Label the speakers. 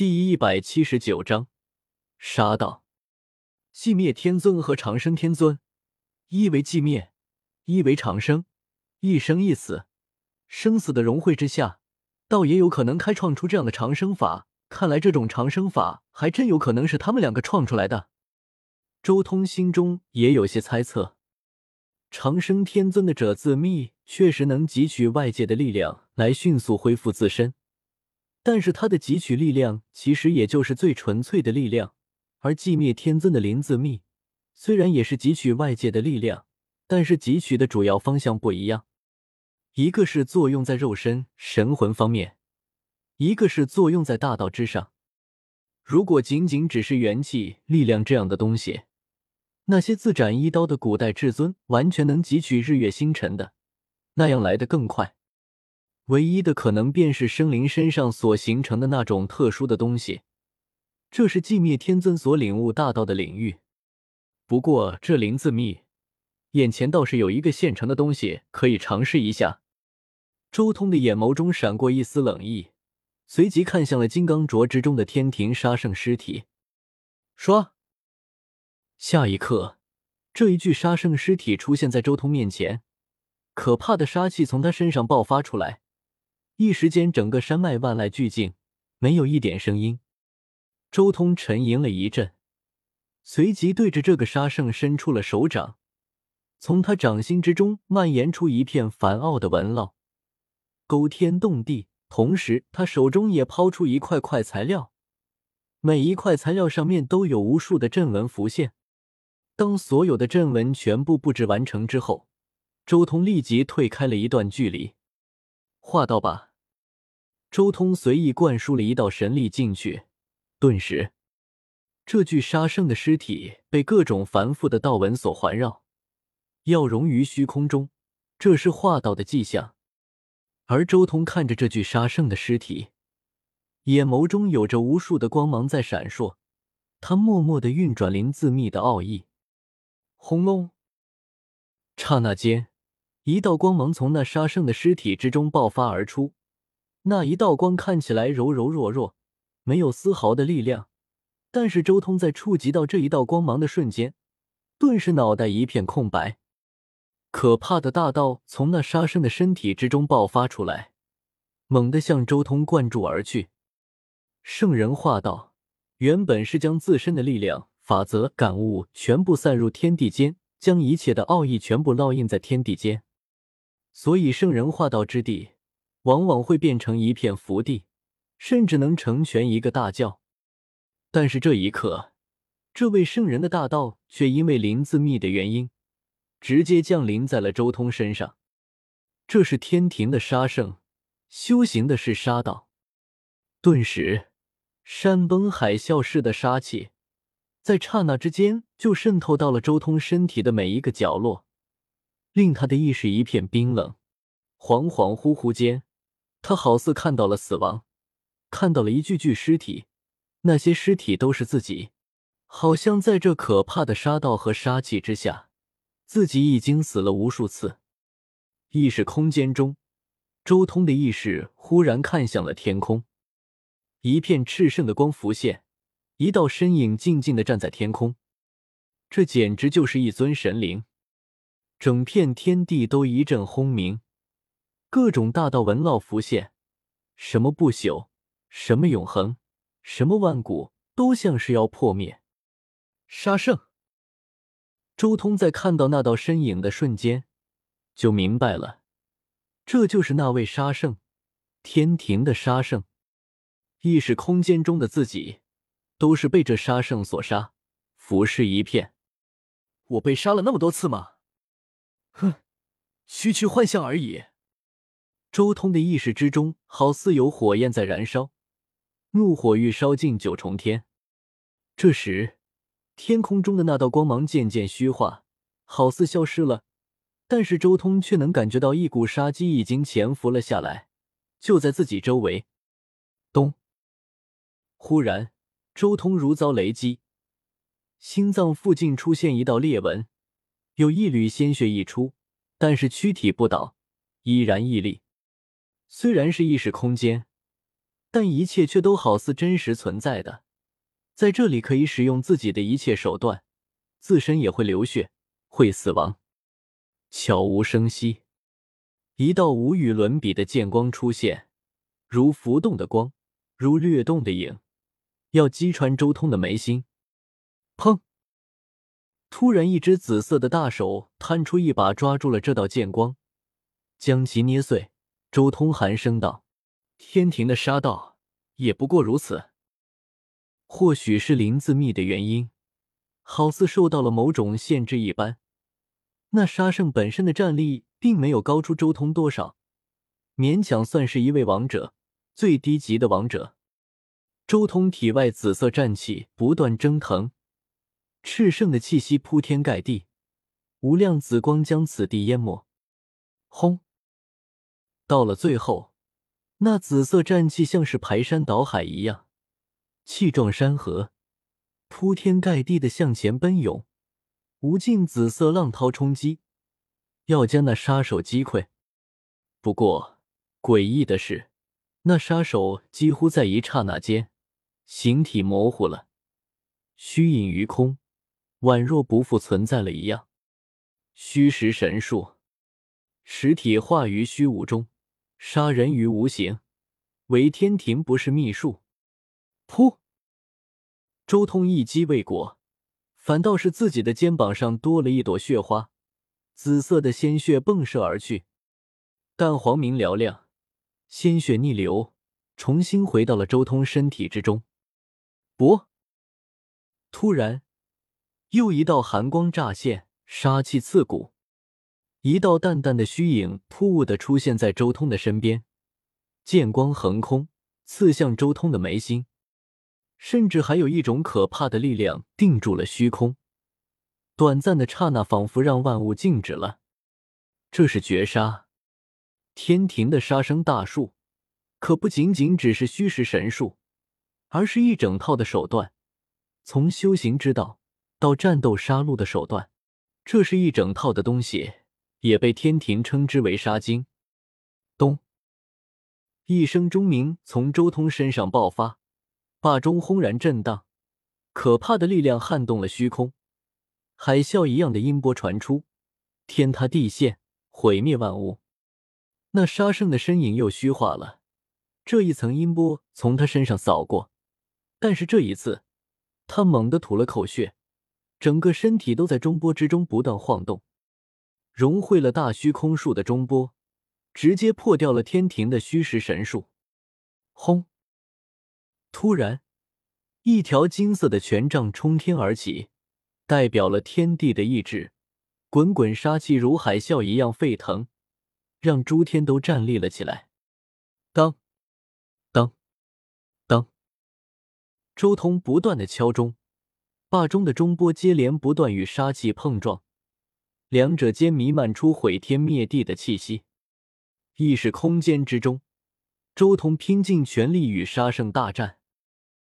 Speaker 1: 第一百七十九章，杀道。寂灭天尊和长生天尊，一为寂灭，一为长生，一生一死，生死的融汇之下，倒也有可能开创出这样的长生法。看来这种长生法还真有可能是他们两个创出来的。周通心中也有些猜测，长生天尊的者自秘确实能汲取外界的力量来迅速恢复自身。但是他的汲取力量其实也就是最纯粹的力量，而寂灭天尊的灵自秘虽然也是汲取外界的力量，但是汲取的主要方向不一样，一个是作用在肉身神魂方面，一个是作用在大道之上。如果仅仅只是元气力量这样的东西，那些自斩一刀的古代至尊完全能汲取日月星辰的，那样来得更快。唯一的可能便是生灵身上所形成的那种特殊的东西，这是寂灭天尊所领悟大道的领域。不过这灵字秘，眼前倒是有一个现成的东西可以尝试一下。周通的眼眸中闪过一丝冷意，随即看向了金刚镯之中的天庭杀圣尸体，说：“下一刻，这一具杀圣尸体出现在周通面前，可怕的杀气从他身上爆发出来。”一时间，整个山脉万籁俱静，没有一点声音。周通沉吟了一阵，随即对着这个杀圣伸出了手掌，从他掌心之中蔓延出一片繁奥的纹络，勾天动地。同时，他手中也抛出一块块材料，每一块材料上面都有无数的阵纹浮现。当所有的阵纹全部布置完成之后，周通立即退开了一段距离，画到吧。周通随意灌输了一道神力进去，顿时，这具杀圣的尸体被各种繁复的道纹所环绕，要融于虚空中，这是化道的迹象。而周通看着这具杀圣的尸体，眼眸中有着无数的光芒在闪烁，他默默的运转灵自秘的奥义。轰隆！刹那间，一道光芒从那杀圣的尸体之中爆发而出。那一道光看起来柔柔弱弱，没有丝毫的力量，但是周通在触及到这一道光芒的瞬间，顿时脑袋一片空白。可怕的大道从那杀生的身体之中爆发出来，猛地向周通灌注而去。圣人化道原本是将自身的力量、法则、感悟全部散入天地间，将一切的奥义全部烙印在天地间，所以圣人化道之地。往往会变成一片福地，甚至能成全一个大教。但是这一刻，这位圣人的大道却因为林自密的原因，直接降临在了周通身上。这是天庭的杀圣，修行的是杀道。顿时，山崩海啸似的杀气，在刹那之间就渗透到了周通身体的每一个角落，令他的意识一片冰冷。恍恍惚惚间。他好似看到了死亡，看到了一具具尸体，那些尸体都是自己，好像在这可怕的杀道和杀气之下，自己已经死了无数次。意识空间中，周通的意识忽然看向了天空，一片炽盛的光浮现，一道身影静静的站在天空，这简直就是一尊神灵，整片天地都一阵轰鸣。各种大道纹烙浮现，什么不朽，什么永恒，什么万古，都像是要破灭。杀圣，周通在看到那道身影的瞬间，就明白了，这就是那位杀圣，天庭的杀圣。意识空间中的自己，都是被这杀圣所杀，浮尸一片。我被杀了那么多次吗？哼，区区幻象而已。周通的意识之中，好似有火焰在燃烧，怒火欲烧尽九重天。这时，天空中的那道光芒渐渐虚化，好似消失了。但是周通却能感觉到一股杀机已经潜伏了下来，就在自己周围。咚！忽然，周通如遭雷击，心脏附近出现一道裂纹，有一缕鲜血溢出，但是躯体不倒，依然屹立。虽然是意识空间，但一切却都好似真实存在的，在这里可以使用自己的一切手段，自身也会流血，会死亡，悄无声息。一道无与伦比的剑光出现，如浮动的光，如掠动的影，要击穿周通的眉心。砰！突然，一只紫色的大手探出一把，抓住了这道剑光，将其捏碎。周通寒声道。天庭的杀道也不过如此。或许是林自密的原因，好似受到了某种限制一般。那杀圣本身的战力并没有高出周通多少，勉强算是一位王者，最低级的王者。周通体外紫色战气不断蒸腾，炽盛的气息铺天盖地，无量紫光将此地淹没。轰！到了最后。那紫色战气像是排山倒海一样，气壮山河，铺天盖地的向前奔涌，无尽紫色浪涛冲击，要将那杀手击溃。不过诡异的是，那杀手几乎在一刹那间，形体模糊了，虚隐于空，宛若不复存在了一样。虚实神术，实体化于虚无中。杀人于无形，唯天庭不是秘术。噗！周通一击未果，反倒是自己的肩膀上多了一朵血花，紫色的鲜血迸射而去。但黄明嘹亮，鲜血逆流，重新回到了周通身体之中。不！突然，又一道寒光乍现，杀气刺骨。一道淡淡的虚影突兀的出现在周通的身边，剑光横空，刺向周通的眉心，甚至还有一种可怕的力量定住了虚空。短暂的刹那，仿佛让万物静止了。这是绝杀，天庭的杀生大术，可不仅仅只是虚实神术，而是一整套的手段，从修行之道到战斗杀戮的手段，这是一整套的东西。也被天庭称之为杀精。咚！一声钟鸣从周通身上爆发，霸中轰然震荡，可怕的力量撼动了虚空，海啸一样的音波传出，天塌地陷，毁灭万物。那杀圣的身影又虚化了，这一层音波从他身上扫过，但是这一次，他猛地吐了口血，整个身体都在中波之中不断晃动。融汇了大虚空术的中波，直接破掉了天庭的虚实神术。轰！突然，一条金色的权杖冲天而起，代表了天地的意志。滚滚杀气如海啸一样沸腾，让诸天都站立了起来。当当当！周通不断的敲钟，霸中的中波接连不断与杀气碰撞。两者间弥漫出毁天灭地的气息，意识空间之中，周彤拼尽全力与杀圣大战。